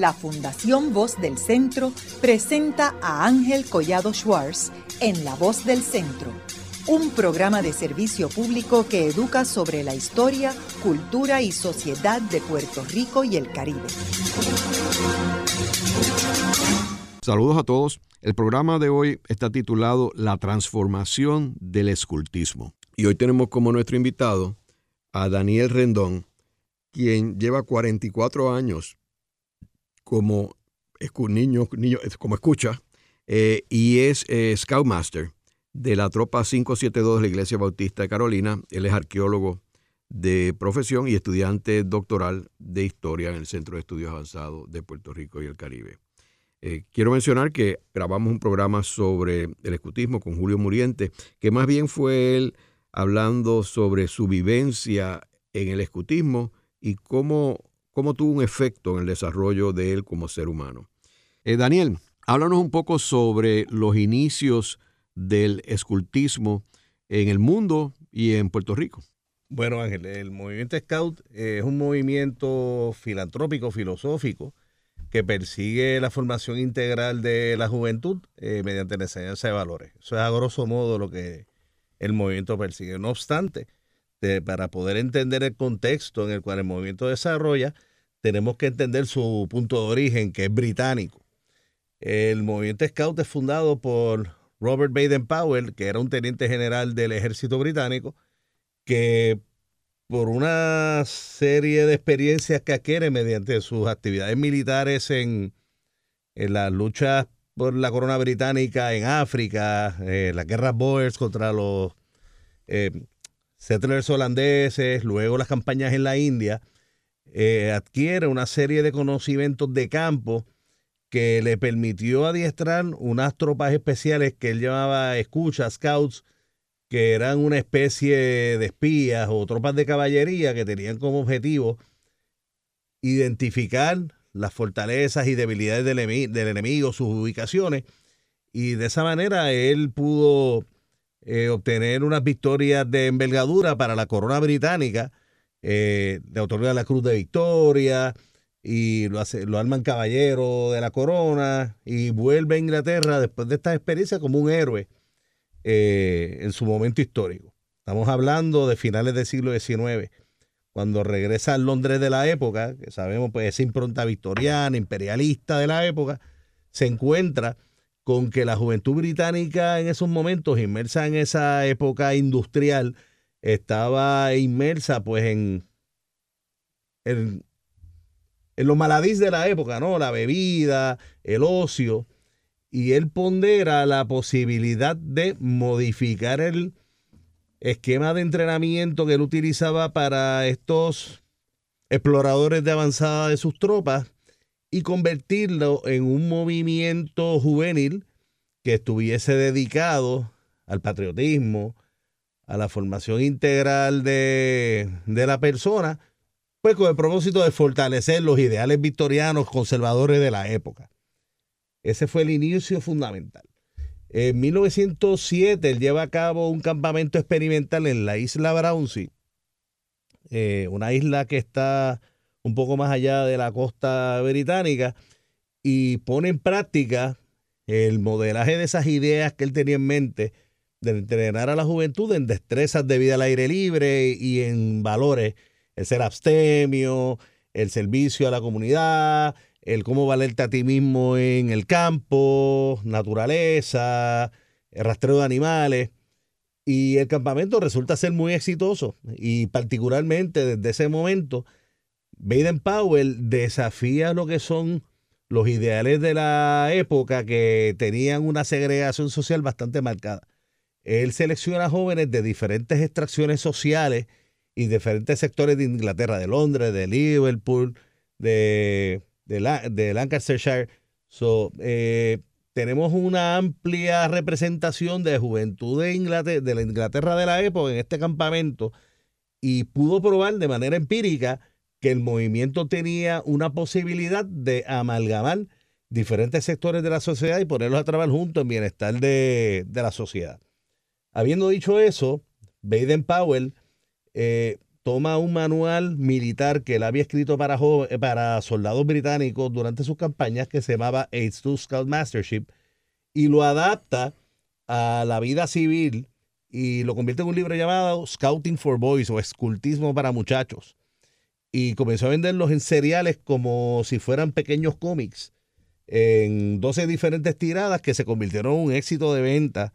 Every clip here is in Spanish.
la Fundación Voz del Centro presenta a Ángel Collado Schwartz en La Voz del Centro, un programa de servicio público que educa sobre la historia, cultura y sociedad de Puerto Rico y el Caribe. Saludos a todos. El programa de hoy está titulado La transformación del escultismo. Y hoy tenemos como nuestro invitado a Daniel Rendón, quien lleva 44 años como niño, niño como escucha eh, y es eh, Scoutmaster de la Tropa 572 de la Iglesia Bautista de Carolina. Él es arqueólogo de profesión y estudiante doctoral de historia en el Centro de Estudios Avanzados de Puerto Rico y el Caribe. Eh, quiero mencionar que grabamos un programa sobre el escutismo con Julio Muriente, que más bien fue él hablando sobre su vivencia en el escutismo y cómo cómo tuvo un efecto en el desarrollo de él como ser humano. Eh, Daniel, háblanos un poco sobre los inicios del escultismo en el mundo y en Puerto Rico. Bueno, Ángel, el movimiento Scout es un movimiento filantrópico, filosófico, que persigue la formación integral de la juventud eh, mediante la enseñanza de valores. Eso es a grosso modo lo que el movimiento persigue. No obstante, para poder entender el contexto en el cual el movimiento desarrolla, tenemos que entender su punto de origen, que es británico. El movimiento Scout es fundado por Robert Baden Powell, que era un teniente general del ejército británico, que por una serie de experiencias que adquiere mediante sus actividades militares en, en las luchas por la corona británica en África, eh, las guerras Boers contra los eh, settlers holandeses, luego las campañas en la India, eh, adquiere una serie de conocimientos de campo que le permitió adiestrar unas tropas especiales que él llamaba escucha, scouts, que eran una especie de espías o tropas de caballería que tenían como objetivo identificar las fortalezas y debilidades del, enemigo, sus ubicaciones, y de esa manera él pudo eh, obtener unas victorias de envergadura para la corona británica eh, le otorga la Cruz de Victoria y lo, hace, lo arman caballero de la corona y vuelve a Inglaterra después de esta experiencia como un héroe eh, en su momento histórico. Estamos hablando de finales del siglo XIX, cuando regresa al Londres de la época, que sabemos pues esa impronta victoriana, imperialista de la época, se encuentra con que la juventud británica en esos momentos, inmersa en esa época industrial, estaba inmersa pues en, en, los maladís de la época, ¿no? La bebida, el ocio. Y él pondera la posibilidad de modificar el esquema de entrenamiento que él utilizaba para estos exploradores de avanzada de sus tropas y convertirlo en un movimiento juvenil que estuviese dedicado al patriotismo, a la formación integral de, la persona, pues con el propósito de fortalecer los ideales victorianos conservadores de la época. Ese fue el inicio fundamental. En 1907 él lleva a cabo un campamento experimental en la isla Brownsea, eh, una isla que está un poco más allá de la costa británica, y pone en práctica el modelaje de esas ideas que él tenía en mente de entrenar a la juventud en destrezas de vida al aire libre y en valores, el ser abstemio, el servicio a la comunidad, el cómo valerte a ti mismo en el campo, naturaleza, el rastreo de animales. Y el campamento resulta ser muy exitoso y particularmente desde ese momento, Baden Powell desafía lo que son los ideales de la época que tenían una segregación social bastante marcada. Él selecciona jóvenes de diferentes extracciones sociales y diferentes sectores de Inglaterra, de Londres, de Liverpool, de, de, Lancashire. Eh, tenemos una amplia representación de juventud de, Inglaterra, de la Inglaterra de la época en este campamento y pudo probar de manera empírica que el movimiento tenía una posibilidad de amalgamar diferentes sectores de la sociedad y ponerlos a trabajar juntos en bienestar de, de la sociedad. Habiendo dicho eso, Baden Powell eh, toma un manual militar que él había escrito para, para soldados británicos durante sus campañas que se llamaba Aids to Scout Mastership y lo adapta a la vida civil y lo convierte en un libro llamado Scouting for Boys o Escultismo para Muchachos. Y comenzó a venderlos en seriales como si fueran pequeños cómics en 12 diferentes tiradas que se convirtieron en un éxito de venta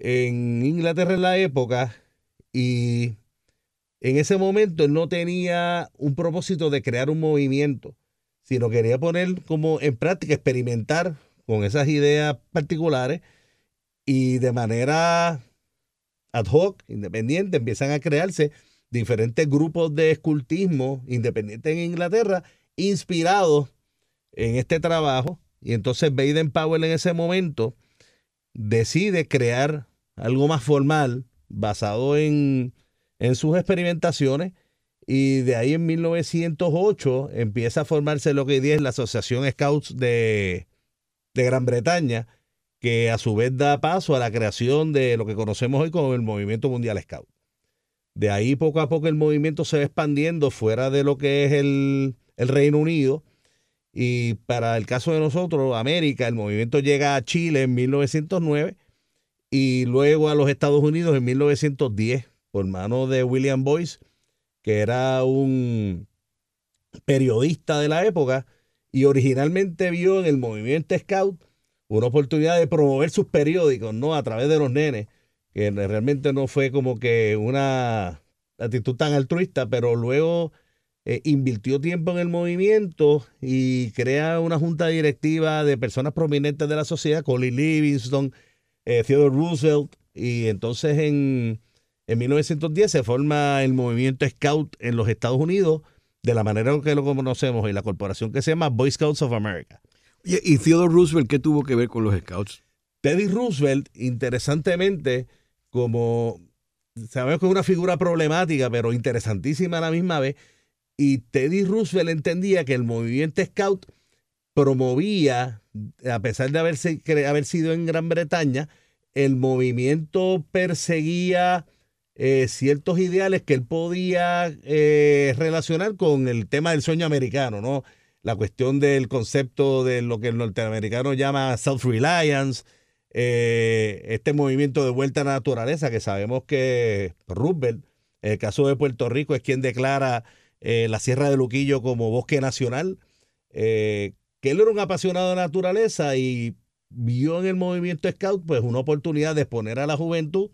en Inglaterra en la época y en ese momento él no tenía un propósito de crear un movimiento, sino quería poner como en práctica, experimentar con esas ideas particulares y de manera ad hoc, independiente, empiezan a crearse diferentes grupos de escultismo independientes en Inglaterra, inspirados en este trabajo. Y entonces Baden Powell en ese momento decide crear algo más formal basado en en sus experimentaciones y de ahí en 1908 empieza a formarse lo que hoy día es la Asociación Scouts de, de Gran Bretaña, que a su vez da paso a la creación de lo que conocemos hoy como el Movimiento Mundial Scout. De ahí poco a poco el movimiento se va expandiendo fuera de lo que es el, el Reino Unido. Y para el caso de nosotros, América, el movimiento llega a Chile en 1909 y luego a los Estados Unidos en 1910 por mano de William Boyce, que era un periodista de la época y originalmente vio en el movimiento Scout una oportunidad de promover sus periódicos, ¿no? A través de los nenes, que realmente no fue como que una actitud tan altruista, pero luego eh, invirtió tiempo en el movimiento y crea una junta directiva de personas prominentes de la sociedad, Colin Livingston, eh, Theodore Roosevelt, y entonces en en 1910 se forma el movimiento Scout en los Estados Unidos de la manera que lo conocemos y la corporación que se llama Boy Scouts of America. ¿Y Theodore Roosevelt qué tuvo que ver con los Scouts? Teddy Roosevelt, interesantemente, como sabemos que es una figura problemática, pero interesantísima a la misma vez, y Teddy Roosevelt entendía que el movimiento Scout promovía, a pesar de haberse, haber sido en Gran Bretaña, el movimiento perseguía eh, ciertos ideales que él podía eh, relacionar con el tema del sueño americano, ¿no? La cuestión del concepto de lo que el norteamericano llama self-reliance, eh, este movimiento de vuelta a la naturaleza, que sabemos que Roosevelt, en el caso de Puerto Rico, es quien declara la Sierra de Luquillo como bosque nacional, que él era un apasionado de naturaleza y vio en el movimiento Scout pues una oportunidad de exponer a la juventud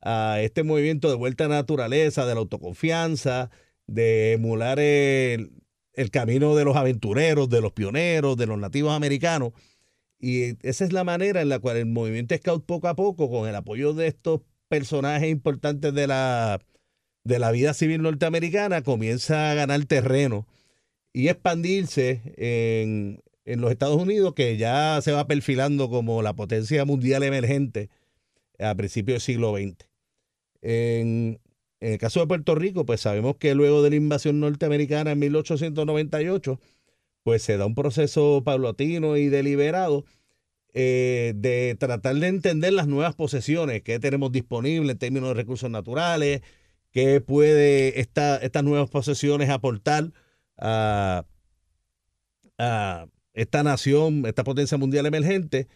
a este movimiento de vuelta a la naturaleza, de la autoconfianza, de emular el, camino de los aventureros, de los pioneros, de los nativos americanos. Y esa es la manera en la cual el movimiento Scout poco a poco, con el apoyo de estos personajes importantes de la, de la vida civil norteamericana, comienza a ganar terreno y expandirse en, en los Estados Unidos, que ya se va perfilando como la potencia mundial emergente a principios del siglo XX. En, el caso de Puerto Rico, pues sabemos que luego de la invasión norteamericana en 1898, pues se da un proceso paulatino y deliberado eh, de tratar de entender las nuevas posesiones que tenemos disponibles en términos de recursos naturales, qué puede esta, estas nuevas posesiones aportar a, a esta nación, esta potencia mundial emergente.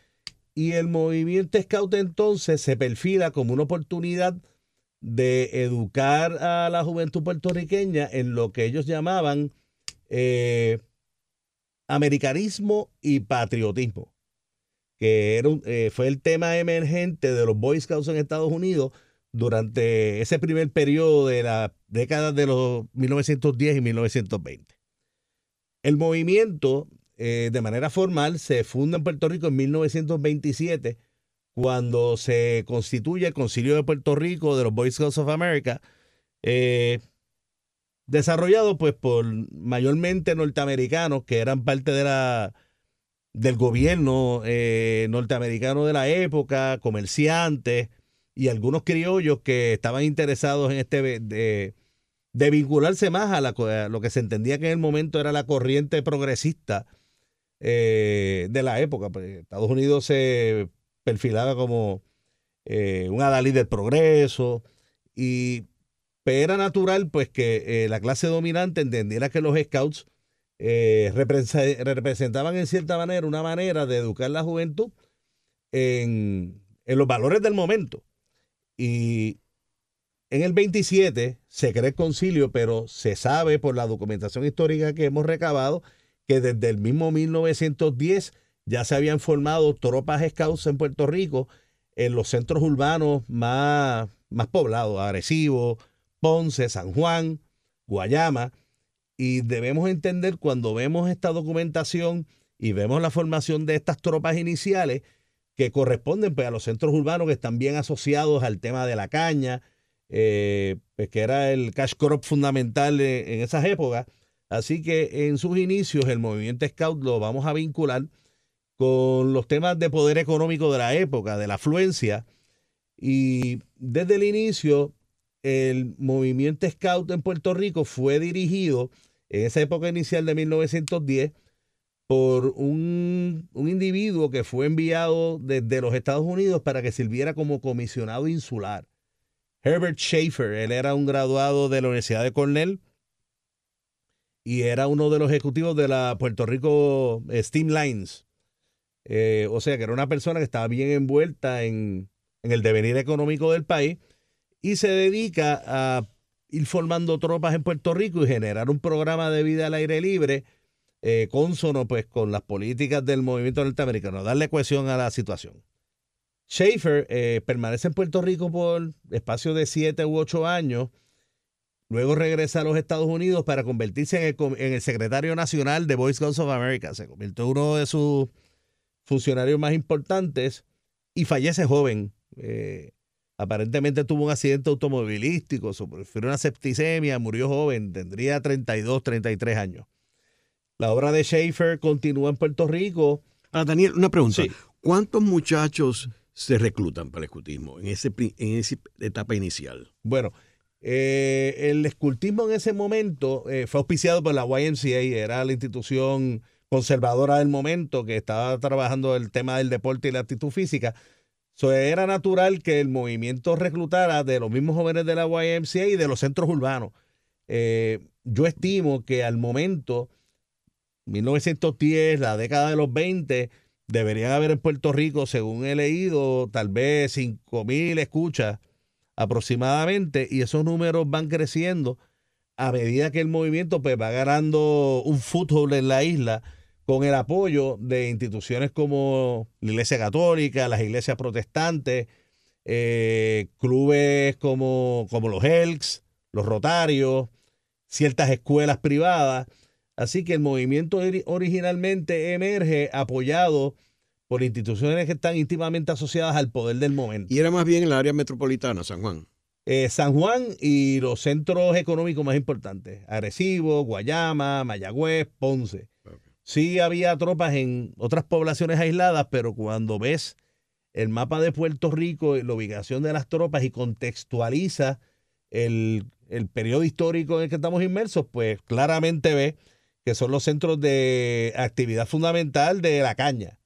Y el movimiento Scout entonces se perfila como una oportunidad de educar a la juventud puertorriqueña en lo que ellos llamaban eh, americanismo y patriotismo, que era eh, fue el tema emergente de los Boy Scouts en Estados Unidos durante ese primer periodo de la década de los 1910 y 1920. El movimiento, eh, de manera formal, se funda en Puerto Rico en 1927 cuando se constituye el Concilio de Puerto Rico de los Boy Scouts of America, eh, desarrollado pues por mayormente norteamericanos que eran parte de la, del gobierno eh, norteamericano de la época, comerciantes y algunos criollos que estaban interesados en este de, vincularse más a, lo que se entendía que en el momento era la corriente progresista eh, de la época. Pues Estados Unidos se perfilaba como eh, un adalid del progreso y Pero era natural pues que eh, la clase dominante entendiera que los scouts eh, representaban en cierta manera una manera de educar la juventud en, los valores del momento. Y en el 27 se cree el concilio, pero se sabe por la documentación histórica que hemos recabado que desde el mismo 1910 ya se habían formado tropas scouts en Puerto Rico en los centros urbanos más, más poblados, Arecibo, Ponce, San Juan, Guayama. Y debemos entender cuando vemos esta documentación y vemos la formación de estas tropas iniciales que corresponden pues, a los centros urbanos que están bien asociados al tema de la caña, eh, pues, que era el cash crop fundamental en esas épocas. Así que en sus inicios el movimiento Scout lo vamos a vincular con los temas de poder económico de la época, de la afluencia. Y desde el inicio, el movimiento Scout en Puerto Rico fue dirigido en esa época inicial de 1910 por un, un, individuo que fue enviado desde los Estados Unidos para que sirviera como comisionado insular. Herbert Schaefer, él era un graduado de la Universidad de Cornell y era uno de los ejecutivos de la Puerto Rico eh, Steam Lines. Eh, o sea que era una persona que estaba bien envuelta en, el devenir económico del país y se dedica a ir formando tropas en Puerto Rico y generar un programa de vida al aire libre eh, consono pues con las políticas del movimiento norteamericano, darle cohesión a la situación. Schaefer permanece en Puerto Rico por espacio de siete u ocho años Luego regresa a los Estados Unidos para convertirse en el, secretario nacional de Boy Scouts of America. Se convirtió en uno de sus funcionarios más importantes y fallece joven. Eh, aparentemente tuvo un accidente automovilístico, sufrió una septicemia, murió joven, tendría 32, 33 años. La obra de Schaefer continúa en Puerto Rico. Ah, Daniel, una pregunta. ¿Cuántos muchachos se reclutan para el escutismo en, ese, en esa etapa inicial? Bueno, eh, el escultismo en ese momento eh, fue auspiciado por la YMCA, era la institución conservadora del momento que estaba trabajando el tema del deporte y la actitud física. Era natural que el movimiento reclutara de los mismos jóvenes de la YMCA y de los centros urbanos. Eh, yo estimo que al momento, 1910, la década de los 20, deberían haber en Puerto Rico, según he leído, tal vez 5.000 escuchas aproximadamente, y esos números van creciendo a medida que el movimiento pues, va ganando un fútbol en la isla con el apoyo de instituciones como la Iglesia Católica, las iglesias protestantes, eh, clubes como, como los Elks, los Rotarios, ciertas escuelas privadas. Así que el movimiento originalmente emerge apoyado por instituciones que están íntimamente asociadas al poder del momento. Y era más bien en el área metropolitana, San Juan. Eh, San Juan y los centros económicos más importantes, Arecibo, Guayama, Mayagüez, Ponce. Sí había tropas en otras poblaciones aisladas, pero cuando ves el mapa de Puerto Rico, la ubicación de las tropas y contextualiza el, el periodo histórico en el que estamos inmersos, pues claramente ves que son los centros de actividad fundamental de la caña.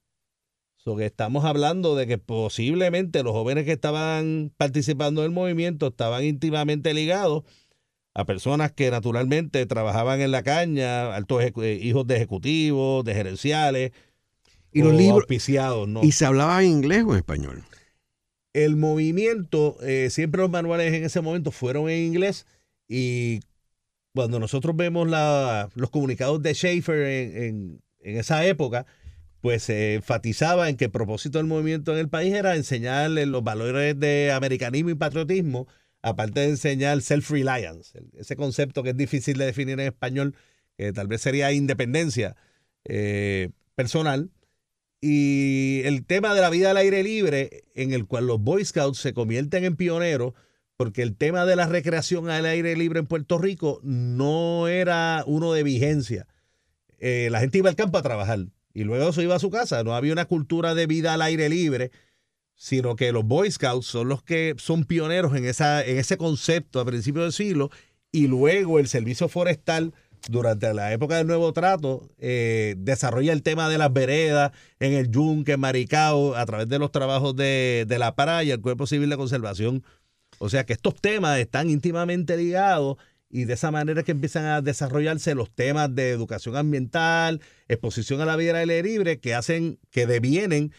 Que estamos hablando de que posiblemente los jóvenes que estaban participando del movimiento estaban íntimamente ligados a personas que naturalmente trabajaban en la caña, altos eh, hijos de ejecutivos, de gerenciales, y los libros auspiciados, ¿no? ¿Y se hablaba en inglés o en español? El movimiento, eh, siempre los manuales en ese momento fueron en inglés y cuando nosotros vemos la, los comunicados de Schaefer en, en esa época, pues se enfatizaba en que el propósito del movimiento en el país era enseñarle los valores de americanismo y patriotismo, aparte de enseñar self-reliance, ese concepto que es difícil de definir en español, que tal vez sería independencia eh, personal. Y el tema de la vida al aire libre, en el cual los Boy Scouts se convierten en pioneros, porque el tema de la recreación al aire libre en Puerto Rico no era uno de vigencia. Eh, la gente iba al campo a trabajar y luego se iba a su casa. No había una cultura de vida al aire libre, sino que los Boy Scouts son los que son pioneros en, esa, en ese concepto a principios del siglo y luego el servicio forestal durante la época del Nuevo Trato eh, desarrolla el tema de las veredas en el Yunque, en Maricao, a través de los trabajos de, de la PARA y el Cuerpo Civil de Conservación. O sea que estos temas están íntimamente ligados y de esa manera que empiezan a desarrollarse los temas de educación ambiental, exposición a la vida aire libre, que hacen, que devienen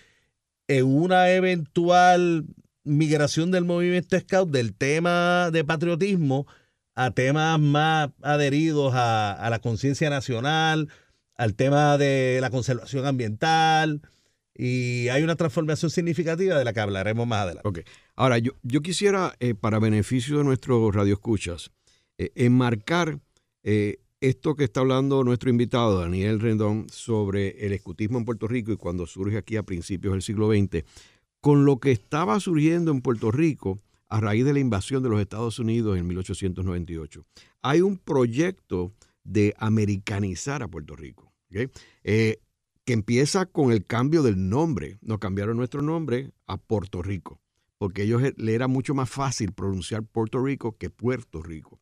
en una eventual migración del movimiento scout del tema de patriotismo a temas más adheridos a, la conciencia nacional, al tema de la conservación ambiental, y hay una transformación significativa de la que hablaremos más adelante. Okay. Ahora, yo, yo quisiera, eh, para beneficio de nuestros radioescuchas, eh, enmarcar eh, esto que está hablando nuestro invitado, Daniel Rendón, sobre el escutismo en Puerto Rico y cuando surge aquí a principios del siglo XX, con lo que estaba surgiendo en Puerto Rico a raíz de la invasión de los Estados Unidos en 1898. Hay un proyecto de americanizar a Puerto Rico, eh, que empieza con el cambio del nombre. Nos cambiaron nuestro nombre a Puerto Rico, porque a ellos le era mucho más fácil pronunciar Puerto Rico que Puerto Rico.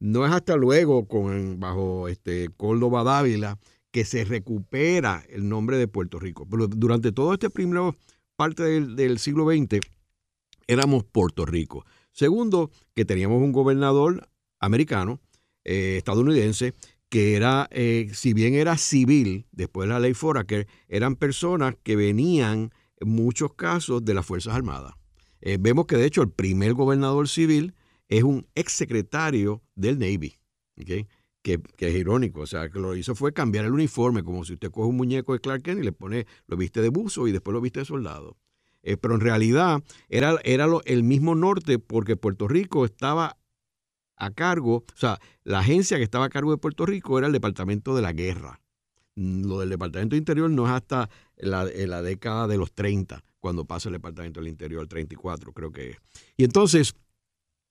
No es hasta luego, con, bajo este Córdoba Dávila, que se recupera el nombre de Puerto Rico. Pero durante todo este primero parte del, siglo XX éramos Puerto Rico. Segundo, que teníamos un gobernador americano, eh, estadounidense, que era, eh, si bien era civil, después de la ley Foraker, eran personas que venían en muchos casos de las Fuerzas Armadas. Eh, vemos que de hecho el primer gobernador civil es un exsecretario del Navy, que, que, es irónico. O sea, que lo hizo fue cambiar el uniforme, como si usted coge un muñeco de Clark Kent y le pone, lo viste de buzo y después lo viste de soldado. Eh, pero en realidad era, era el mismo norte porque Puerto Rico estaba a cargo, o sea, la agencia que estaba a cargo de Puerto Rico era el Departamento de la Guerra. Mm, lo del Departamento de Interior no es hasta la, la década de los 30, cuando pasa el Departamento del Interior, 34 creo que es. Y entonces,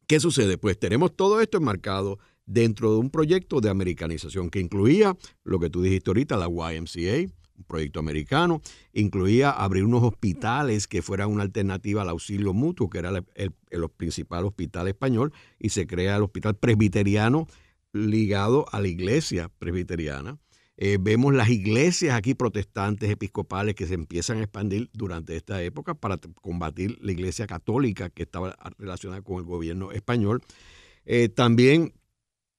¿Qué sucede? Pues tenemos todo esto enmarcado dentro de un proyecto de americanización que incluía lo que tú dijiste ahorita, la YMCA, un proyecto americano, incluía abrir unos hospitales que fueran una alternativa al auxilio mutuo, que era el, principal hospital español, y se crea el hospital presbiteriano ligado a la iglesia presbiteriana. Eh, vemos las iglesias aquí protestantes episcopales que se empiezan a expandir durante esta época para combatir la iglesia católica que estaba relacionada con el gobierno español. Eh, también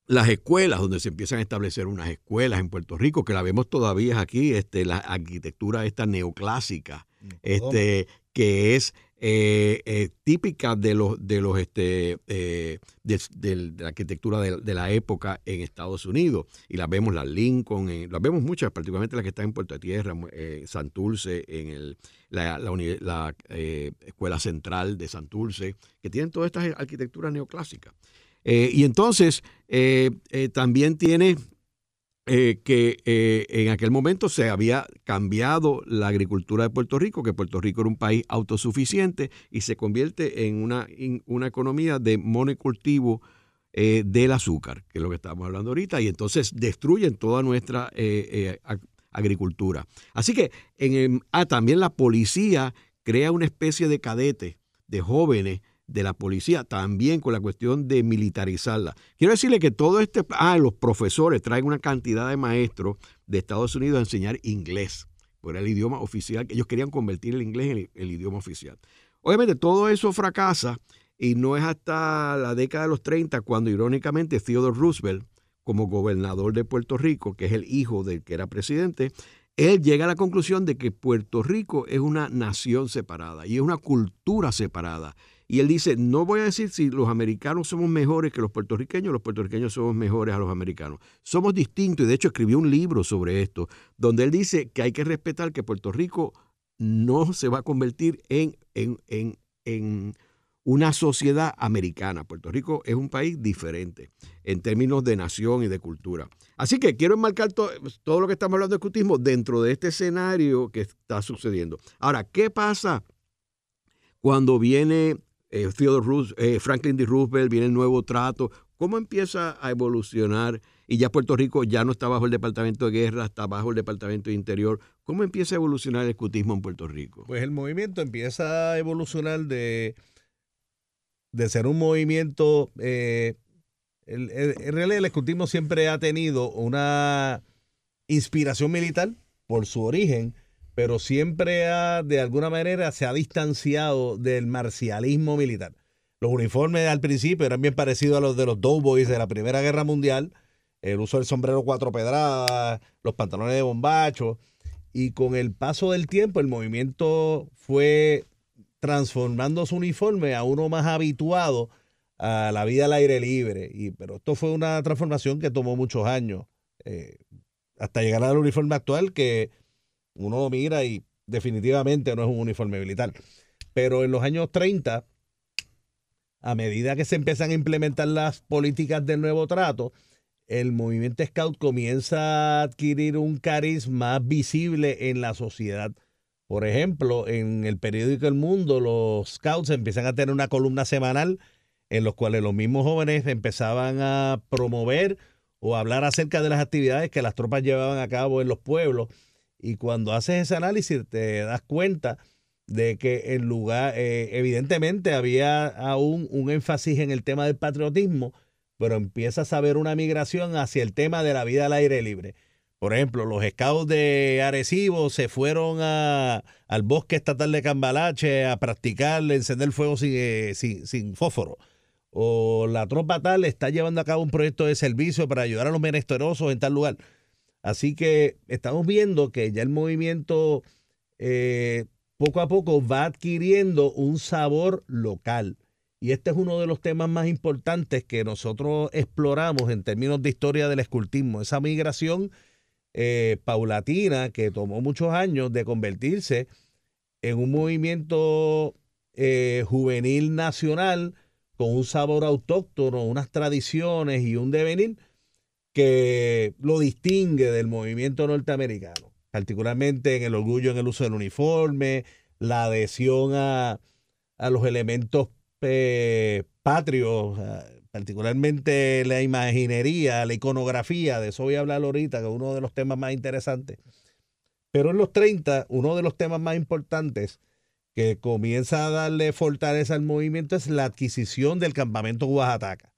las escuelas, donde se empiezan a establecer unas escuelas en Puerto Rico, que la vemos todavía aquí, este, la arquitectura esta neoclásica, este, que es eh, eh, típica de los de los este eh, de, la arquitectura de, la época en Estados Unidos. Y las vemos las Lincoln las vemos muchas particularmente las que están en Puerto Tierra Santurce en el, la, la, escuela central de Santurce que tienen todas estas arquitecturas neoclásicas. Y entonces también tiene eh, que eh, en aquel momento se había cambiado la agricultura de Puerto Rico, que Puerto Rico era un país autosuficiente y se convierte en una, una economía de monocultivo eh, del azúcar, que es lo que estamos hablando ahorita, y entonces destruyen toda nuestra agricultura. Así que en ah, también la policía crea una especie de cadete de jóvenes de la policía, también con la cuestión de militarizarla. Quiero decirle que todo este, ah, los profesores traen una cantidad de maestros de Estados Unidos a enseñar inglés, por el idioma oficial, ellos querían convertir el inglés en el, idioma oficial. Obviamente todo eso fracasa y no es hasta la década de los 30 cuando irónicamente Theodore Roosevelt, como gobernador de Puerto Rico, que es el hijo del que era presidente, él llega a la conclusión de que Puerto Rico es una nación separada y es una cultura separada y él dice, no voy a decir si los americanos somos mejores que los puertorriqueños, los puertorriqueños somos mejores a los americanos. Somos distintos y de hecho escribió un libro sobre esto, donde él dice que hay que respetar que Puerto Rico no se va a convertir en, en, una sociedad americana. Puerto Rico es un país diferente en términos de nación y de cultura. Así que quiero enmarcar todo lo que estamos hablando de escutismo dentro de este escenario que está sucediendo. Ahora, ¿qué pasa cuando viene eh, eh, Franklin D. Roosevelt, viene el nuevo trato. ¿Cómo empieza a evolucionar? Y ya Puerto Rico ya no está bajo el Departamento de Guerra, está bajo el Departamento de Interior. ¿Cómo empieza a evolucionar el escutismo en Puerto Rico? Pues el movimiento empieza a evolucionar de, de ser un movimiento... Eh, en realidad el escutismo siempre ha tenido una inspiración militar por su origen, pero siempre ha, de alguna manera se ha distanciado del marcialismo militar. Los uniformes al principio eran bien parecidos a los de los Doughboys de la Primera Guerra Mundial. El uso del sombrero cuatro pedradas, los pantalones de bombacho. Y con el paso del tiempo, el movimiento fue transformando su uniforme a uno más habituado a la vida al aire libre. Y, pero esto fue una transformación que tomó muchos años, eh, hasta llegar al uniforme actual que uno lo mira y definitivamente no es un uniforme militar. Pero en los años 30, a medida que se empiezan a implementar las políticas del nuevo trato, el movimiento Scout comienza a adquirir un carisma visible en la sociedad. Por ejemplo, en el periódico El Mundo, los Scouts empiezan a tener una columna semanal en los cuales los mismos jóvenes empezaban a promover o hablar acerca de las actividades que las tropas llevaban a cabo en los pueblos. Y cuando haces ese análisis te das cuenta de que en lugar, eh, evidentemente había aún un énfasis en el tema del patriotismo, pero empiezas a ver una migración hacia el tema de la vida al aire libre. Por ejemplo, los scouts de Arecibo se fueron al bosque estatal de Cambalache a practicar encender fuego sin, eh, sin, sin fósforo o la tropa tal está llevando a cabo un proyecto de servicio para ayudar a los menesterosos en tal lugar. Así que estamos viendo que ya el movimiento eh, poco a poco va adquiriendo un sabor local. Y este es uno de los temas más importantes que nosotros exploramos en términos de historia del escultismo, esa migración eh, paulatina que tomó muchos años de convertirse en un movimiento eh, juvenil nacional con un sabor autóctono, unas tradiciones y un devenir que lo distingue del movimiento norteamericano, particularmente en el orgullo en el uso del uniforme, la adhesión a, los elementos eh, patrios, particularmente la imaginería, la iconografía, de eso voy a hablar ahorita, que es uno de los temas más interesantes. Pero en los 30, uno de los temas más importantes que comienza a darle fortaleza al movimiento es la adquisición del campamento Oaxaca.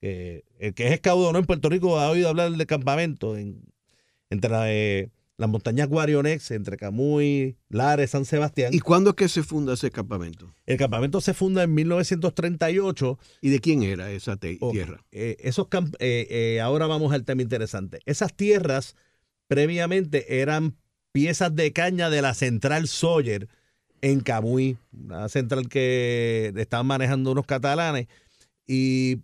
El que es escaudón en Puerto Rico ha oído hablar del campamento en, entre eh, las montañas Guarionex, entre Camuy, Lares, San Sebastián. ¿Y cuándo es que se funda ese campamento? El campamento se funda en 1938. ¿Y de quién era esa oh, tierra? Eh, esos eh, ahora vamos al tema interesante. Esas tierras previamente eran piezas de caña de la central Sawyer, en Camuy, una central que estaban manejando unos catalanes. Y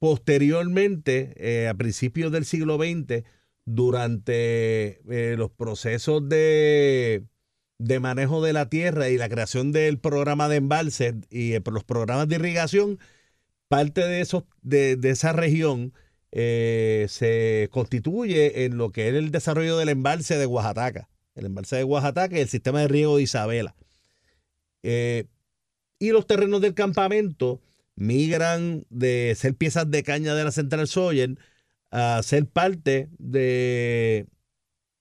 posteriormente, eh, a principios del siglo XX, durante eh, los procesos de, de, manejo de la tierra y la creación del programa de embalse y eh, los programas de irrigación, parte de, esos, de, de esa región se constituye en lo que es el desarrollo del embalse de Oaxaca, el embalse de Oaxaca y el sistema de riego de Isabela. Y los terrenos del campamento migran de ser piezas de caña de la Central Sawyer a ser parte de,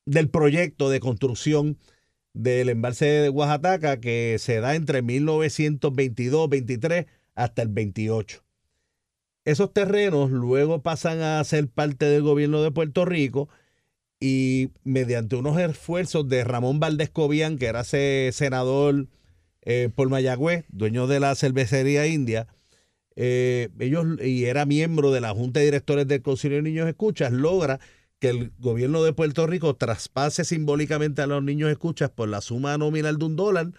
del proyecto de construcción del embalse de Oaxaca que se da entre 1922-23 hasta el 28. Esos terrenos luego pasan a ser parte del gobierno de Puerto Rico y mediante unos esfuerzos de Ramón Valdés Cobian, que era ese senador eh, por Mayagüez, dueño de la cervecería India, eh, ellos, y era miembro de la Junta de Directores del Concilio de Niños Escuchas, logra que el gobierno de Puerto Rico traspase simbólicamente a los niños escuchas por la suma nominal de un dólar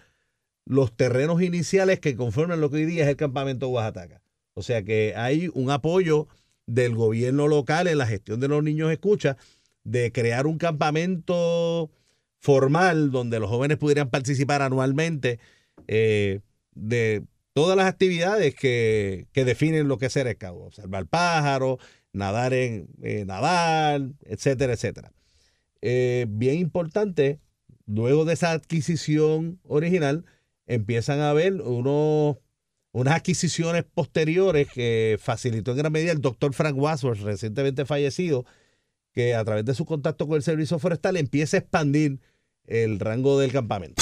los terrenos iniciales que conforman lo que hoy día es el campamento Oaxaca. O sea que hay un apoyo del gobierno local en la gestión de los niños escuchas de crear un campamento formal donde los jóvenes pudieran participar anualmente eh, de todas las actividades que, definen lo que es ser scout, observar pájaros, nadar en eh, nadar, etcétera, etcétera. Eh, bien importante, luego de esa adquisición original, empiezan a haber unos, unas adquisiciones posteriores que facilitó en gran medida el doctor Frank Wadsworth, recientemente fallecido, que a través de su contacto con el servicio forestal empieza a expandir el rango del campamento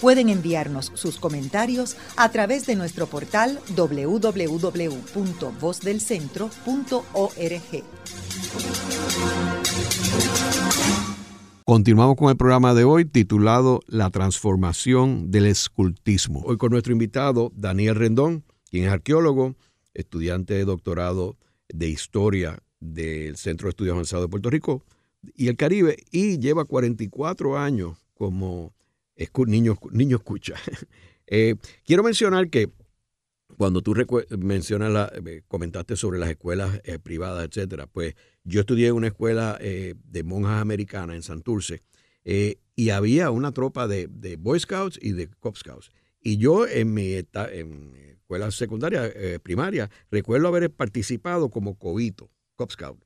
Pueden enviarnos sus comentarios a través de nuestro portal www.vozdelcentro.org. Continuamos con el programa de hoy titulado La transformación del escultismo. Hoy con nuestro invitado Daniel Rendón, quien es arqueólogo, estudiante de doctorado de historia del Centro de Estudios Avanzados de Puerto Rico y el Caribe y lleva 44 años como niño, niño escucha. Eh, quiero mencionar que cuando tú mencionas eh, comentaste sobre las escuelas eh, privadas, etcétera, pues yo estudié en una escuela de monjas americanas en Santurce y había una tropa de, Boy Scouts y de Cub Scouts. Y yo en mi, en escuela secundaria, primaria, recuerdo haber participado como cobito Cub Scout,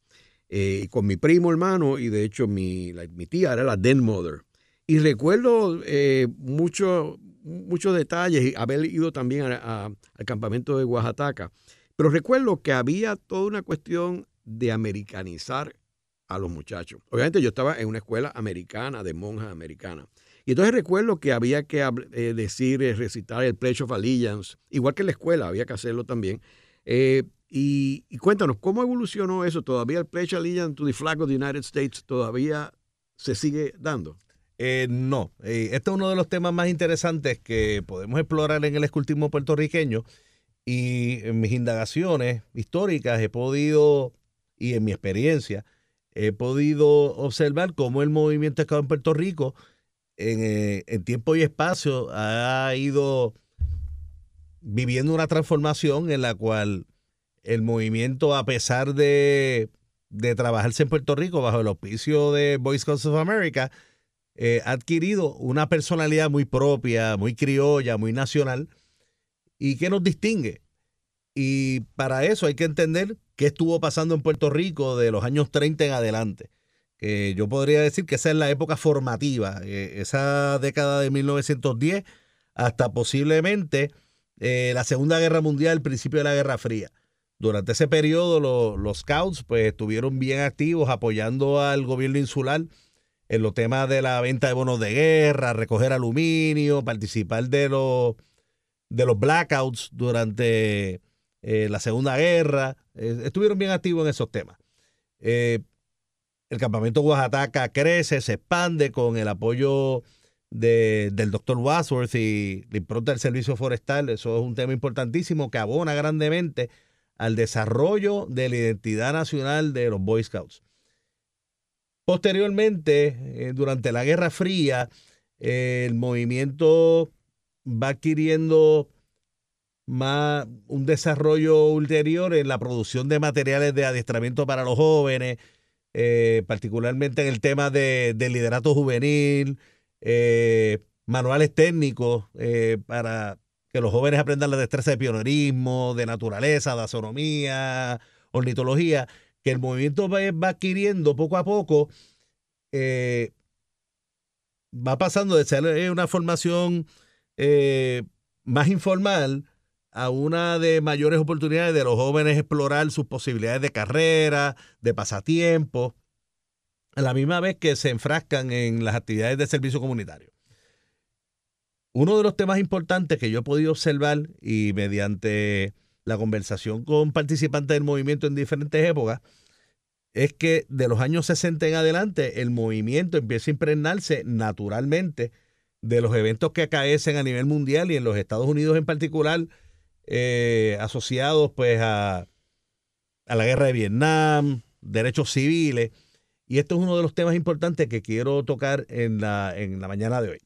con mi primo hermano y de hecho mi tía era la Den Mother. Y recuerdo eh, muchos detalles y haber ido también al campamento de Oaxaca. Pero recuerdo que había toda una cuestión de americanizar a los muchachos. Obviamente yo estaba en una escuela americana, de monjas americanas. Y entonces recuerdo que había que eh, decir, recitar el Pledge of Allegiance, igual que en la escuela, había que hacerlo también. Y, cuéntanos, ¿cómo evolucionó eso? ¿Todavía el Pledge Allegiance to the Flag of the United States todavía se sigue dando? Eh, no, eh, este es uno de los temas más interesantes que podemos explorar en el escultismo puertorriqueño y en mis indagaciones históricas he podido, y en mi experiencia, he podido observar cómo el movimiento esclavo en Puerto Rico en, eh, en tiempo y espacio ha ido viviendo una transformación en la cual el movimiento, a pesar de, trabajarse en Puerto Rico bajo el auspicio de Boy Scouts of America, eh, adquirido una personalidad muy propia, muy criolla, muy nacional, y que nos distingue. Y para eso hay que entender qué estuvo pasando en Puerto Rico de los años 30 en adelante. Que yo podría decir que esa es la época formativa, eh, esa década de 1910 hasta posiblemente eh, la Segunda Guerra Mundial, el principio de la Guerra Fría. Durante ese periodo los Scouts pues, estuvieron bien activos apoyando al gobierno insular en los temas de la venta de bonos de guerra, recoger aluminio, participar de los, de los blackouts durante eh, la Segunda Guerra. Estuvieron bien activos en esos temas. Eh, el campamento Oaxaca crece, se expande con el apoyo del doctor Wadsworth y la impronta del servicio forestal. Eso es un tema importantísimo que abona grandemente al desarrollo de la identidad nacional de los Boy Scouts. Posteriormente, eh, durante la Guerra Fría, el movimiento va adquiriendo más un desarrollo ulterior en la producción de materiales de adiestramiento para los jóvenes, eh, particularmente en el tema de, liderato juvenil, eh, manuales técnicos para que los jóvenes aprendan la destreza de pionerismo, de naturaleza, de astronomía, ornitología, que el movimiento va, adquiriendo poco a poco, eh, va pasando de ser eh, una formación eh, más informal a una de mayores oportunidades de los jóvenes explorar sus posibilidades de carrera, de pasatiempo, a la misma vez que se enfrascan en las actividades de servicio comunitario. Uno de los temas importantes que yo he podido observar y mediante la conversación con participantes del movimiento en diferentes épocas, es que de los años 60 en adelante el movimiento empieza a impregnarse naturalmente de los eventos que acaecen a nivel mundial y en los Estados Unidos en particular, eh, asociados pues a, la guerra de Vietnam, derechos civiles. Y esto es uno de los temas importantes que quiero tocar en la, en la mañana de hoy.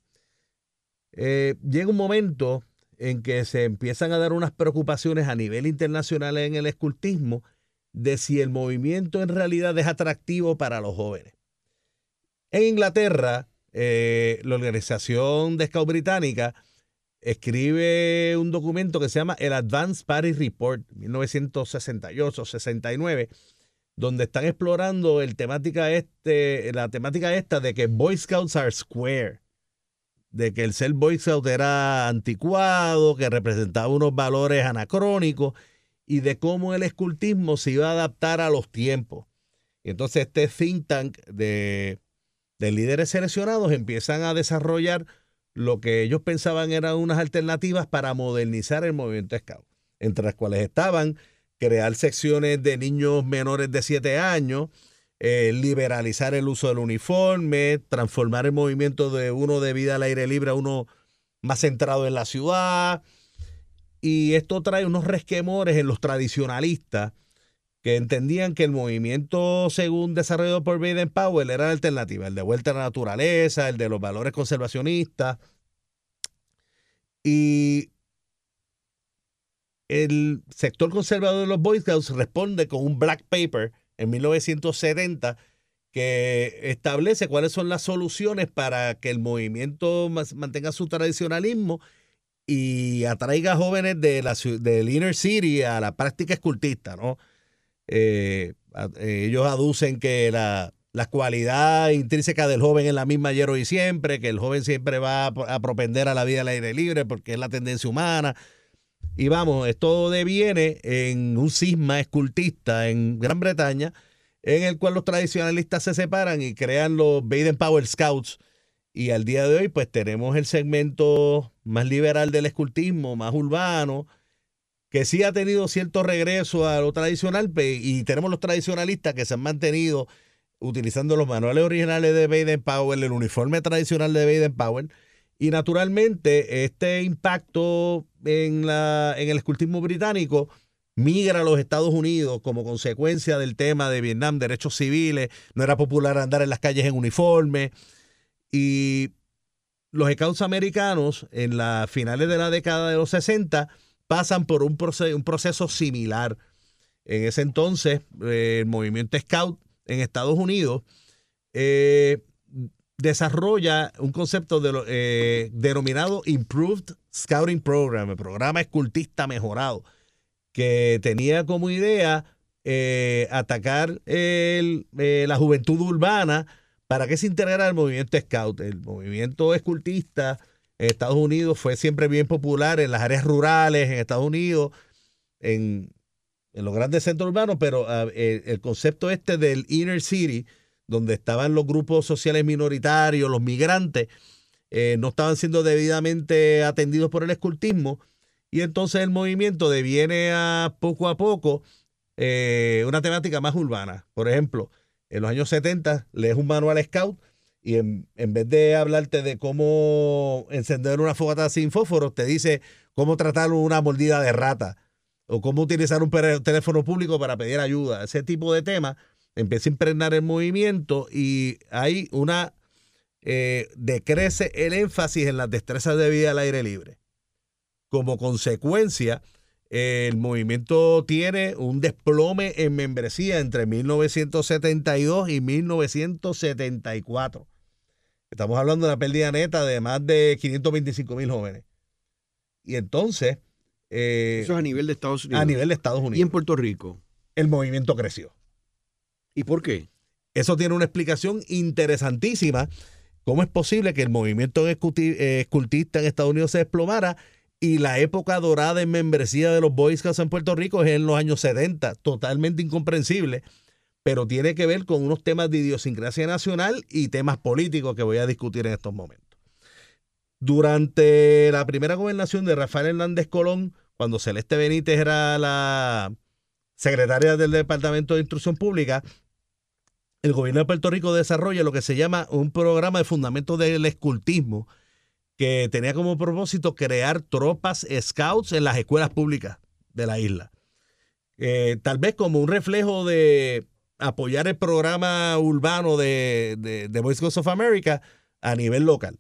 Eh, llega un momento en que se empiezan a dar unas preocupaciones a nivel internacional en el escultismo de si el movimiento en realidad es atractivo para los jóvenes. En Inglaterra, eh, la Organización de Scout Británica escribe un documento que se llama el Advanced Party Report 1968-69, donde están explorando el temática este, la temática esta de que Boy Scouts are square, de que el ser Boy Scout era anticuado, que representaba unos valores anacrónicos y de cómo el escultismo se iba a adaptar a los tiempos. Y entonces este think tank de, de líderes seleccionados empiezan a desarrollar lo que ellos pensaban eran unas alternativas para modernizar el movimiento Scout, entre las cuales estaban crear secciones de niños menores de 7 años, eh, liberalizar el uso del uniforme, transformar el movimiento de uno de vida al aire libre a uno más centrado en la ciudad. Y esto trae unos resquemores en los tradicionalistas que entendían que el movimiento, según desarrollado por Baden Powell, era la alternativa, el de vuelta a la naturaleza, el de los valores conservacionistas. Y el sector conservador de los Boy Scouts responde con un black paper en 1970 que establece cuáles son las soluciones para que el movimiento mantenga su tradicionalismo y atraiga jóvenes de la, del inner city a la práctica escultista, ¿no? Eh, eh, ellos aducen que la, la, cualidad intrínseca del joven es la misma ayer, y siempre, que el joven siempre va a, propender a la vida al aire libre porque es la tendencia humana. Y vamos, esto deviene en un cisma escultista en Gran Bretaña, en el cual los tradicionalistas se separan y crean los Baden Power Scouts. Y al día de hoy, pues tenemos el segmento más liberal del escultismo, más urbano, que sí ha tenido cierto regreso a lo tradicional, y tenemos los tradicionalistas que se han mantenido utilizando los manuales originales de Baden Powell, el uniforme tradicional de Baden Powell, y naturalmente este impacto en, la, en el escultismo británico migra a los Estados Unidos como consecuencia del tema de Vietnam, derechos civiles, no era popular andar en las calles en uniforme, y los scouts americanos en las finales de la década de los 60 pasan por un proceso, un proceso similar. En ese entonces, eh, el movimiento Scout en Estados Unidos eh, desarrolla un concepto de eh, denominado Improved Scouting Program, el programa escultista mejorado, que tenía como idea atacar la juventud urbana para que se integrara el movimiento Scout. El movimiento escultista en Estados Unidos fue siempre bien popular en las áreas rurales, en Estados Unidos, en, los grandes centros urbanos, pero ah, el, concepto este del inner city, donde estaban los grupos sociales minoritarios, los migrantes, eh, no estaban siendo debidamente atendidos por el escultismo, y entonces el movimiento deviene a poco a poco eh, una temática más urbana. Por ejemplo, en los años 70 lees un manual scout y en, vez de hablarte de cómo encender una fogata sin fósforos, te dice cómo tratar una mordida de rata o cómo utilizar un teléfono público para pedir ayuda. Ese tipo de temas empieza a impregnar el movimiento y hay una... Eh, decrece el énfasis en las destrezas de vida al aire libre. Como consecuencia, el movimiento tiene un desplome en membresía entre 1972 y 1974. Estamos hablando de una pérdida neta de más de 525 mil jóvenes. Y entonces... Eh, Eso es a nivel de Estados Unidos. A nivel de Estados Unidos. ¿Y en Puerto Rico? El movimiento creció. ¿Y por qué? Eso tiene una explicación interesantísima. ¿Cómo es posible que el movimiento eh, escultista en Estados Unidos se desplomara y la época dorada en membresía de los Boy Scouts en Puerto Rico es en los años 70? Totalmente incomprensible pero tiene que ver con unos temas de idiosincrasia nacional y temas políticos que voy a discutir en estos momentos. Durante la primera gobernación de Rafael Hernández Colón, cuando Celeste Benítez era la secretaria del Departamento de Instrucción Pública, el gobierno de Puerto Rico desarrolla lo que se llama un programa de fundamentos del escultismo, que tenía como propósito crear tropas scouts en las escuelas públicas de la isla. Eh, tal vez como un reflejo de apoyar el programa urbano de, de, Scouts of America a nivel local.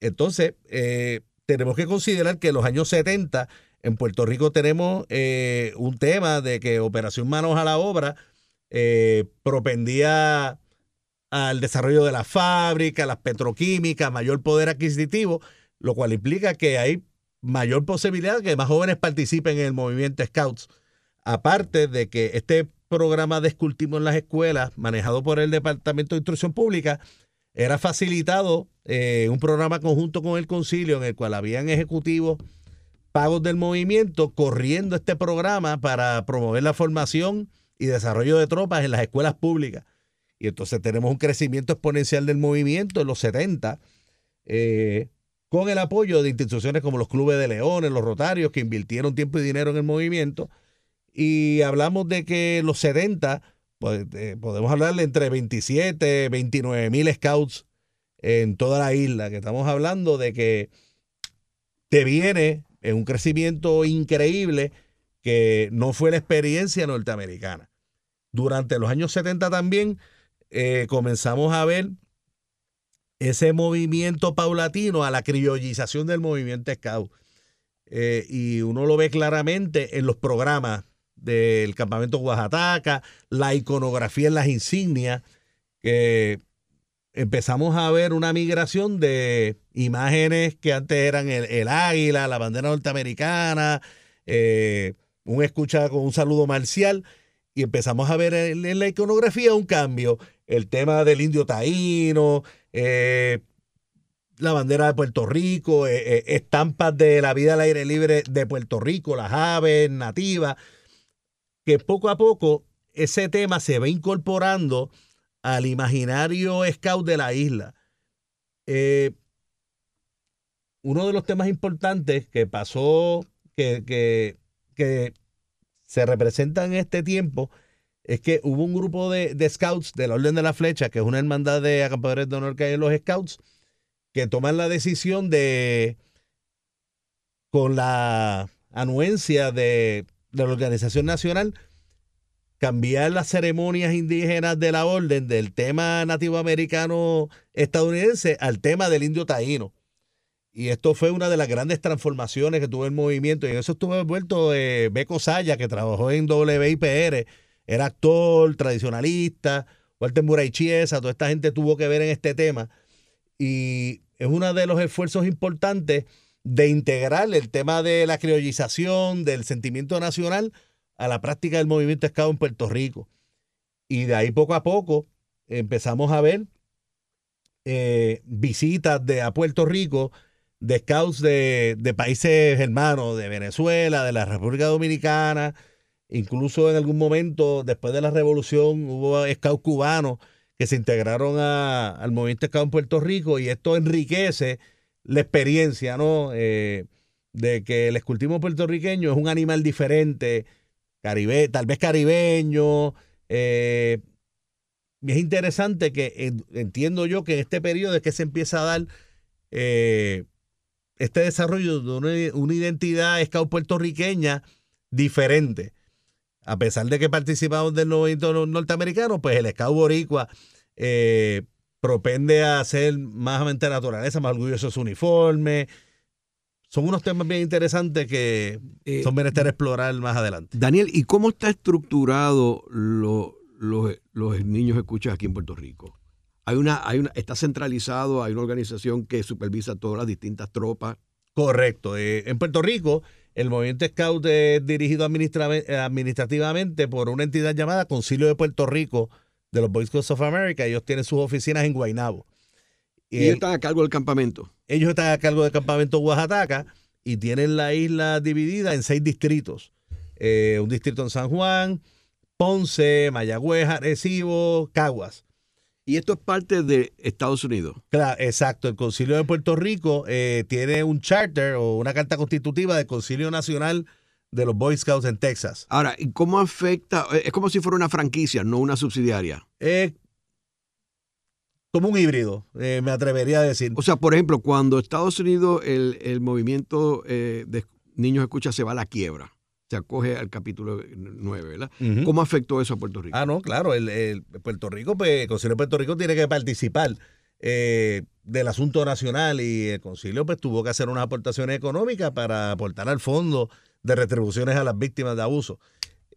Entonces, eh, tenemos que considerar que en los años 70 en Puerto Rico tenemos eh, un tema de que Operación Manos a la Obra eh, propendía al desarrollo de las fábricas, las petroquímicas, mayor poder adquisitivo, lo cual implica que hay mayor posibilidad de que más jóvenes participen en el movimiento Scouts. Aparte de que este programa de escultismo en las escuelas manejado por el Departamento de Instrucción Pública, era facilitado eh, un programa conjunto con el concilio en el cual habían ejecutivos pagos del movimiento corriendo este programa para promover la formación y desarrollo de tropas en las escuelas públicas. y entonces tenemos un crecimiento exponencial del movimiento en los 70, eh, con el apoyo de instituciones como los clubes de leones, los rotarios, que invirtieron tiempo y dinero en el movimiento. Y hablamos de que los 70, pues, eh, podemos hablar de entre 27, 29 mil scouts en toda la isla, que estamos hablando de que te viene en un crecimiento increíble que no fue la experiencia norteamericana. Durante los años 70 también eh, comenzamos a ver ese movimiento paulatino a la criollización del movimiento scout. Eh, y uno lo ve claramente en los programas del campamento Oaxaca, la iconografía en las insignias, que empezamos a ver una migración de imágenes que antes eran el, águila, la bandera norteamericana, eh, un escucha con un saludo marcial, y empezamos a ver en, la iconografía un cambio. El tema del indio taíno, eh, la bandera de Puerto Rico, eh, estampas de la vida al aire libre de Puerto Rico, las aves nativas, que poco a poco ese tema se va incorporando al imaginario scout de la isla. Eh, uno de los temas importantes que pasó, que, que, que, se representa en este tiempo, es que hubo un grupo de, scouts de la Orden de la Flecha, que es una hermandad de acampadores de honor que hay en los scouts, que toman la decisión de, con la anuencia de, de la Organización Nacional, cambiar las ceremonias indígenas de la orden del tema nativo americano estadounidense al tema del indio taíno. Y esto fue una de las grandes transformaciones que tuvo el movimiento. Y en eso estuvo envuelto eh, Beco Saya, que trabajó en WIPR, era actor, tradicionalista, Walter Murray Chiesa, toda esta gente tuvo que ver en este tema. Y es uno de los esfuerzos importantes de integrar el tema de la criollización, del sentimiento nacional, a la práctica del movimiento scout en Puerto Rico. Y de ahí poco a poco empezamos a ver eh, visitas de, a Puerto Rico de scouts de, países hermanos, de Venezuela, de la República Dominicana, incluso en algún momento después de la revolución hubo scouts cubanos que se integraron al movimiento scout en Puerto Rico y esto enriquece la experiencia, ¿no? Eh, de que el escultismo puertorriqueño es un animal diferente, caribe, tal vez caribeño. Eh, es interesante que entiendo yo que en este periodo es que se empieza a dar eh, este desarrollo de una, identidad scout puertorriqueña diferente. A pesar de que participamos del movimiento norteamericano, pues el scout boricua eh, propende a ser más mente naturaleza, más orgulloso de su uniforme, son unos temas bien interesantes que eh, son menester explorar más adelante. Daniel, ¿y cómo está estructurado los niños escuchas aquí en Puerto Rico? Hay una, hay una, está centralizado, hay una organización que supervisa todas las distintas tropas. Correcto. Eh, en Puerto Rico, el movimiento Scout es dirigido administrativamente por una entidad llamada Concilio de Puerto Rico de los Boy Scouts of America. Ellos tienen sus oficinas en Guaynabo. Y, ellos están a cargo del campamento. Ellos están a cargo del campamento Oaxaca y tienen la isla dividida en seis distritos. Eh, un distrito en San Juan, Ponce, Mayagüez, Arecibo, Caguas. Y esto es parte de Estados Unidos. Claro, exacto. El Concilio de Puerto Rico eh, tiene un charter o una carta constitutiva del Concilio Nacional de los Boy Scouts en Texas. Ahora, ¿y cómo afecta? Es como si fuera una franquicia, no una subsidiaria. Eh, como un híbrido, eh, me atrevería a decir. O sea, por ejemplo, cuando Estados Unidos el, movimiento eh, de niños escucha se va a la quiebra, se acoge al capítulo 9, ¿verdad? ¿Cómo afectó eso a Puerto Rico? Ah, no, claro, el, Puerto Rico, pues el Concilio de Puerto Rico tiene que participar eh, del asunto nacional y el Concilio pues tuvo que hacer unas aportaciones económicas para aportar al fondo de retribuciones a las víctimas de abuso.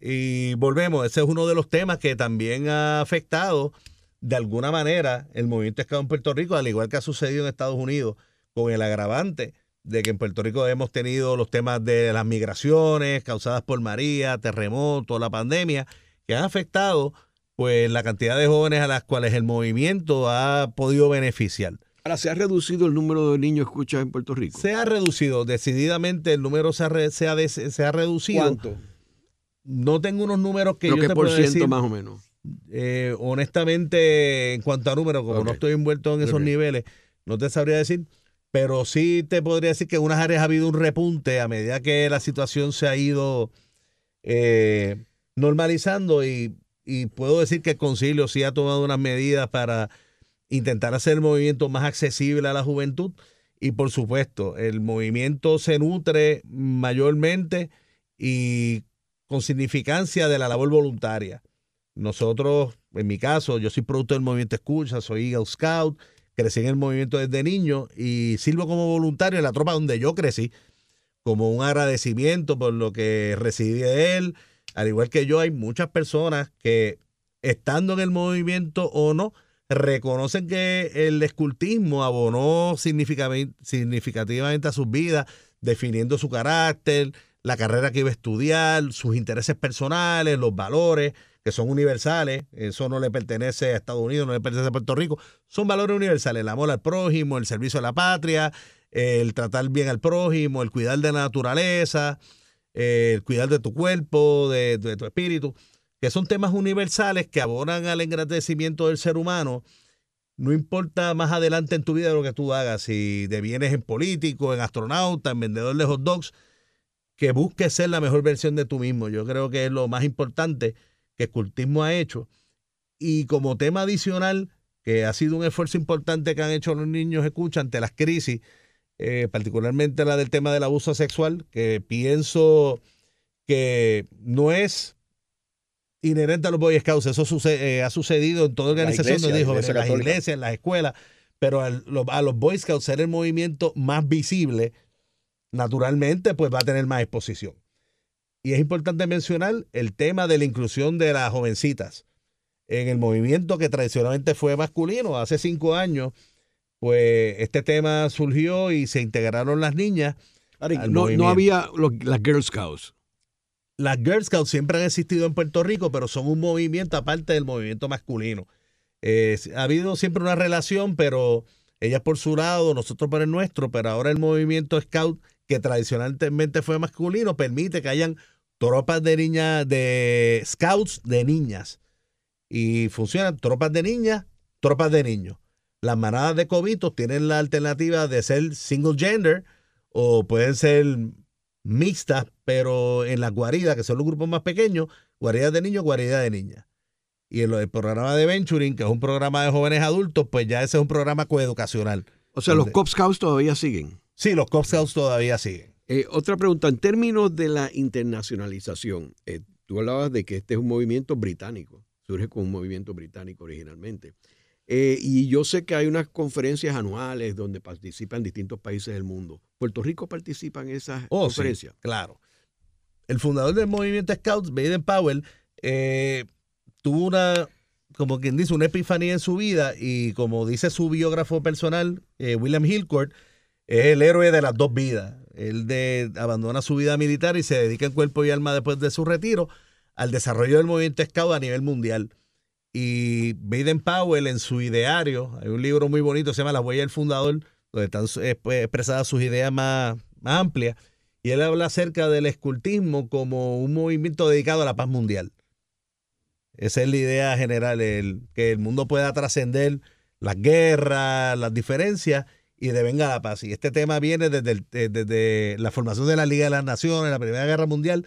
Y volvemos, ese es uno de los temas que también ha afectado de alguna manera el movimiento escado en Puerto Rico, al igual que ha sucedido en Estados Unidos, con el agravante de que en Puerto Rico hemos tenido los temas de las migraciones causadas por María, terremotos, la pandemia, que han afectado pues la cantidad de jóvenes a las cuales el movimiento ha podido beneficiar. Ahora, ¿se ha reducido el número de niños escuchas en Puerto Rico? Se ha reducido, decididamente el número se ha, se ha, reducido. ¿Cuánto? No tengo unos números que yo qué te por puedo ciento decir. más o menos? Eh, honestamente, en cuanto a números, como no estoy envuelto en esos niveles, no te sabría decir, pero sí te podría decir que en unas áreas ha habido un repunte a medida que la situación se ha ido eh, normalizando y, y, puedo decir que el concilio sí ha tomado unas medidas para intentar hacer el movimiento más accesible a la juventud y por supuesto el movimiento se nutre mayormente y con significancia de la labor voluntaria. Nosotros, en mi caso, yo soy producto del movimiento Escucha, soy Eagle Scout, crecí en el movimiento desde niño y sirvo como voluntario en la tropa donde yo crecí, como un agradecimiento por lo que recibí de él. Al igual que yo, hay muchas personas que, estando en el movimiento o no, reconocen que el escultismo abonó significativamente a sus vidas, definiendo su carácter, la carrera que iba a estudiar, sus intereses personales, los valores que son universales, eso no le pertenece a Estados Unidos, no le pertenece a Puerto Rico, son valores universales, el amor al prójimo, el servicio a la patria, el tratar bien al prójimo, el cuidar de la naturaleza, el cuidar de tu cuerpo, de, tu espíritu, que son temas universales que abonan al engrandecimiento del ser humano. No importa más adelante en tu vida lo que tú hagas, si devienes en político, en astronauta, en vendedor de hot dogs, que busques ser la mejor versión de tú mismo. Yo creo que es lo más importante que Cultismo ha hecho. Y como tema adicional, que ha sido un esfuerzo importante que han hecho los niños escucha ante las crisis, eh, particularmente la del tema del abuso sexual, que pienso que no es inherente a los Boy Scouts, eso sucede, eh, ha sucedido en toda organización, donde dijo, en las iglesias, en las escuelas, pero a, a los Boy Scouts ser el movimiento más visible, naturalmente, pues va a tener más exposición. Y es importante mencionar el tema de la inclusión de las jovencitas en el movimiento que tradicionalmente fue masculino. Hace cinco años, pues este tema surgió y se integraron las niñas. no, había las Girl Scouts. Las Girl Scouts siempre han existido en Puerto Rico, pero son un movimiento aparte del movimiento masculino. Eh, ha habido siempre una relación, pero ellas por su lado, nosotros por el nuestro, pero ahora el movimiento Scout, que tradicionalmente fue masculino, permite que hayan tropas de niñas, de scouts de niñas. Y funcionan tropas de niñas, tropas de niños. Las manadas de cobitos tienen la alternativa de ser single gender o pueden ser mixtas, pero en las guaridas, que son los grupos más pequeños, guaridas de niños, guaridas de niñas. Y en el programa de Venturing, que es un programa de jóvenes adultos, pues ya ese es un programa coeducacional. O sea, los Cop Scouts todavía siguen. Sí, los Cop Scouts todavía siguen. Eh, otra pregunta, en términos de la internacionalización, eh, tú hablabas de que este es un movimiento británico, surge como un movimiento británico originalmente. Eh, y yo sé que hay unas conferencias anuales donde participan distintos países del mundo. ¿Puerto Rico participa en esas oh, conferencias? claro. El fundador del movimiento Scouts, Baden Powell, tuvo una, como quien dice, una epifanía en su vida y como dice su biógrafo personal, William Hillcourt, es el héroe de las dos vidas. Él de, abandona su vida militar y se dedica en cuerpo y alma después de su retiro al desarrollo del movimiento Scout a nivel mundial. Y Baden Powell en su ideario, hay un libro muy bonito, se llama La huella del fundador, donde están pues, expresadas sus ideas más, amplias, y él habla acerca del escultismo como un movimiento dedicado a la paz mundial. Esa es la idea general, el, que el mundo pueda trascender las guerras, las diferencias y devenga la paz. Y este tema viene desde, eh, desde la formación de la Liga de las Naciones, la Primera Guerra Mundial.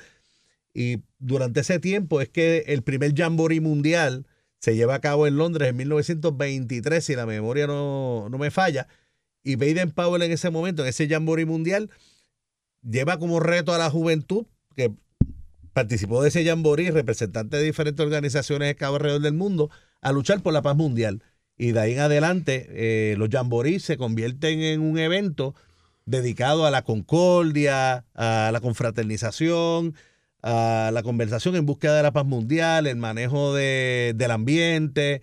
Y durante ese tiempo es que el primer Jamboree Mundial se lleva a cabo en Londres en 1923, si la memoria no, me falla. Y Baden Powell en ese momento, en ese Jamboree Mundial, lleva como reto a la juventud que participó de ese Jamboree, representante de diferentes organizaciones de alrededor del mundo, a luchar por la paz mundial. Y de ahí en adelante, eh, los jamborees se convierten en un evento dedicado a la concordia, a la confraternización, a la conversación en búsqueda de la paz mundial, el manejo del ambiente.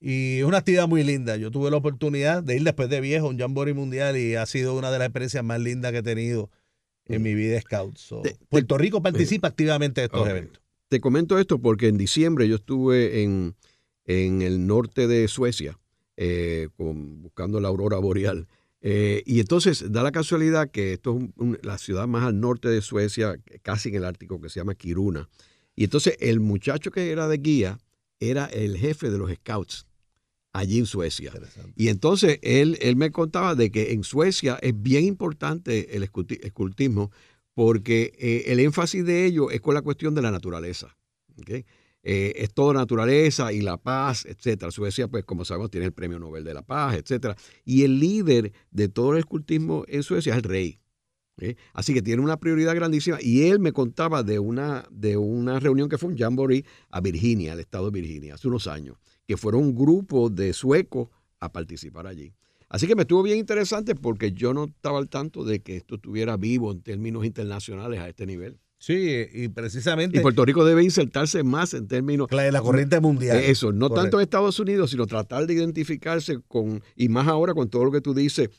Y es una actividad muy linda. Yo tuve la oportunidad de ir después de viejo a un jamboree mundial y ha sido una de las experiencias más lindas que he tenido en mi vida scout. Puerto Rico participa activamente en estos eventos. Te comento esto porque en diciembre yo estuve en en el norte de Suecia, eh, buscando la aurora boreal. Eh, y entonces da la casualidad que esto es la ciudad más al norte de Suecia, casi en el Ártico, que se llama Kiruna. Y entonces el muchacho que era de guía era el jefe de los scouts allí en Suecia. Y entonces él, él me contaba de que en Suecia es bien importante el escultismo porque eh, el énfasis de ello es con la cuestión de la naturaleza. Eh, es toda naturaleza y la paz, etcétera. Suecia, pues, como sabemos, tiene el Premio Nobel de la Paz, etcétera. Y el líder de todo el escultismo en Suecia es el rey. Así que tiene una prioridad grandísima. Y él me contaba de una, de una reunión que fue un jamboree a Virginia, al estado de Virginia, hace unos años, que fueron un grupo de suecos a participar allí. Así que me estuvo bien interesante porque yo no estaba al tanto de que esto estuviera vivo en términos internacionales a este nivel. Sí, y precisamente. Y Puerto Rico debe insertarse más en términos. de la corriente mundial. Eso, no tanto en Estados Unidos, sino tratar de identificarse con. Y más ahora con todo lo que tú dices,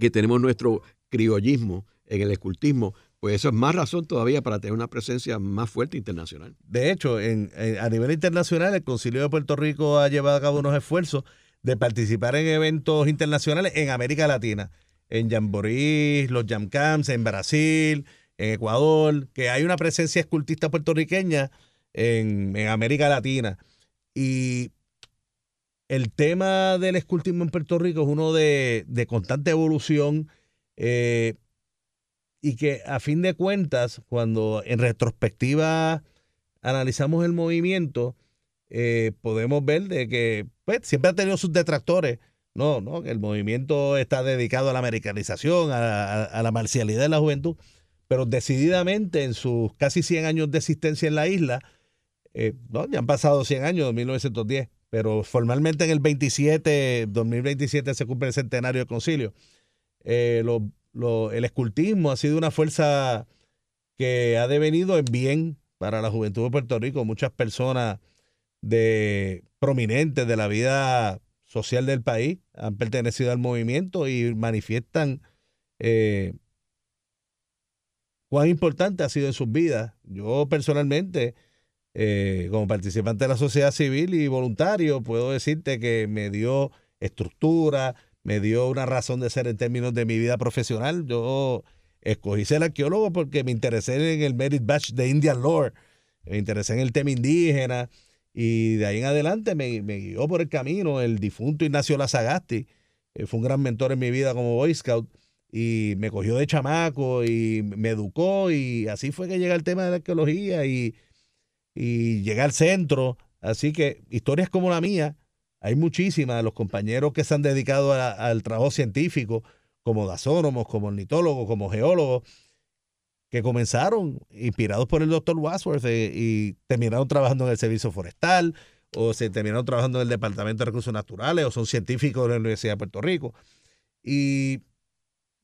que tenemos nuestro criollismo en el escultismo, pues eso es más razón todavía para tener una presencia más fuerte internacional. De hecho, en, a nivel internacional, el Concilio de Puerto Rico ha llevado a cabo unos esfuerzos de participar en eventos internacionales en América Latina, en Jamboree, los Jam Camps, en Brasil, en Ecuador, que hay una presencia escultista puertorriqueña en, América Latina. Y el tema del escultismo en Puerto Rico es uno de, constante evolución eh, y que a fin de cuentas, cuando en retrospectiva analizamos el movimiento, eh, podemos ver de que pues, siempre ha tenido sus detractores. No, no, que el movimiento está dedicado a la americanización, a, la marcialidad de la juventud, pero decididamente en sus casi 100 años de existencia en la isla, eh, no, ya han pasado 100 años, 1910, pero formalmente en el 27, 2027 se cumple el centenario del concilio. Eh, el escultismo ha sido una fuerza que ha devenido en bien para la juventud de Puerto Rico. Muchas personas de prominentes de la vida social del país han pertenecido al movimiento y manifiestan eh, cuán importante ha sido en sus vidas. Yo personalmente, eh, como participante de la sociedad civil y voluntario, puedo decirte que me dio estructura, me dio una razón de ser en términos de mi vida profesional. Yo escogí ser arqueólogo porque me interesé en el Merit Batch de Indian Lore, me interesé en el tema indígena, y de ahí en adelante me, guió por el camino el difunto Ignacio Lazagasti. Eh, fue un gran mentor en mi vida como Boy Scout y me cogió de chamaco y me educó y así fue que llega el tema de la arqueología y, y llegué al centro. Así que historias como la mía, hay muchísimas. Los compañeros que se han dedicado al trabajo científico, como gasónomos, como ornitólogos, como geólogos, que comenzaron inspirados por el doctor Wadsworth eh, y terminaron trabajando en el servicio forestal o se terminaron trabajando en el Departamento de Recursos Naturales o son científicos de la Universidad de Puerto Rico. Y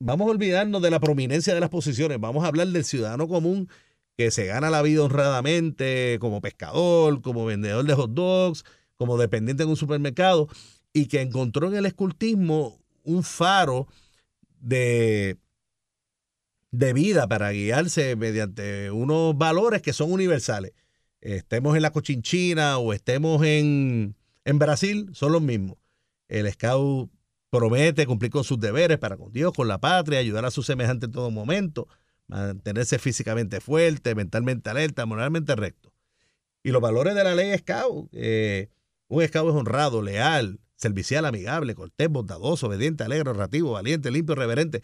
vamos a olvidarnos de la prominencia de las posiciones, vamos a hablar del ciudadano común que se gana la vida honradamente como pescador, como vendedor de hot dogs, como dependiente en un supermercado y que encontró en el escultismo un faro de de vida para guiarse mediante unos valores que son universales. Estemos en la Cochinchina o estemos en, en Brasil, son los mismos. El scout promete cumplir con sus deberes para con Dios, con la patria, ayudar a su semejante en todo momento, mantenerse físicamente fuerte, mentalmente alerta, moralmente recto. Y los valores de la ley scout, eh, un scout es honrado, leal, servicial, amigable, cortés, bondadoso, obediente, alegre, narrativo, valiente, limpio, reverente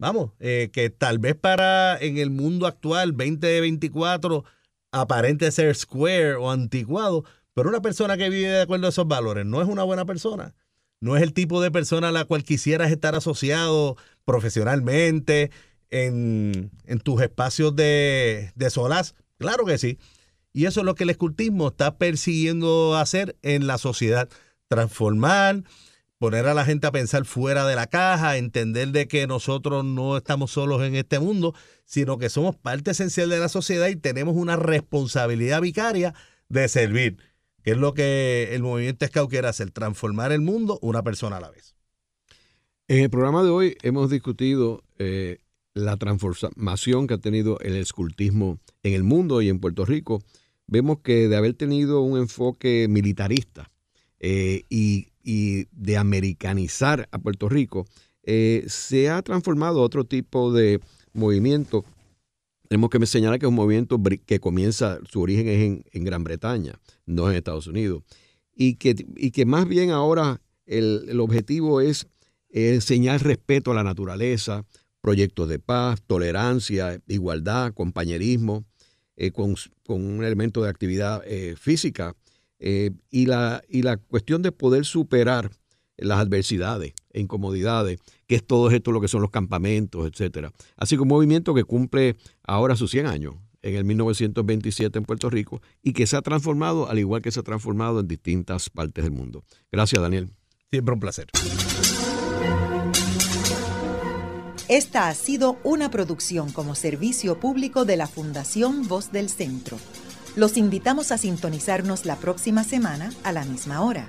vamos, eh, que tal vez para en el mundo actual, 2024, aparente ser square o anticuado, pero una persona que vive de acuerdo a esos valores no es una buena persona. No es el tipo de persona a la cual quisieras estar asociado profesionalmente en, tus espacios de, de solaz. Claro que sí. Y eso es lo que el escultismo está persiguiendo hacer en la sociedad. Transformar poner a la gente a pensar fuera de la caja, entender de que nosotros no estamos solos en este mundo, sino que somos parte esencial de la sociedad y tenemos una responsabilidad vicaria de servir, que es lo que el movimiento Scout quiere hacer, transformar el mundo una persona a la vez. En el programa de hoy hemos discutido eh, la transformación que ha tenido el escultismo en el mundo y en Puerto Rico. Vemos que de haber tenido un enfoque militarista eh, y de americanizar a Puerto Rico, eh, se ha transformado otro tipo de movimiento tenemos que señalar que es un movimiento que comienza, su origen es en, Gran Bretaña, no en Estados Unidos, y que, y que más bien ahora el, objetivo es enseñar respeto a la naturaleza, proyectos de paz, tolerancia, igualdad, compañerismo, eh, con, un elemento de actividad eh, física eh, y, la, y la cuestión de poder superar las adversidades e incomodidades, que es todo esto lo que son los campamentos, etcétera. Así que un movimiento que cumple ahora sus 100 años, en el 1927 en Puerto Rico, y que se ha transformado al igual que se ha transformado en distintas partes del mundo. Gracias, Daniel. Siempre un placer. Esta ha sido una producción como servicio público de la Fundación Voz del Centro. Los invitamos a sintonizarnos la próxima semana a la misma hora.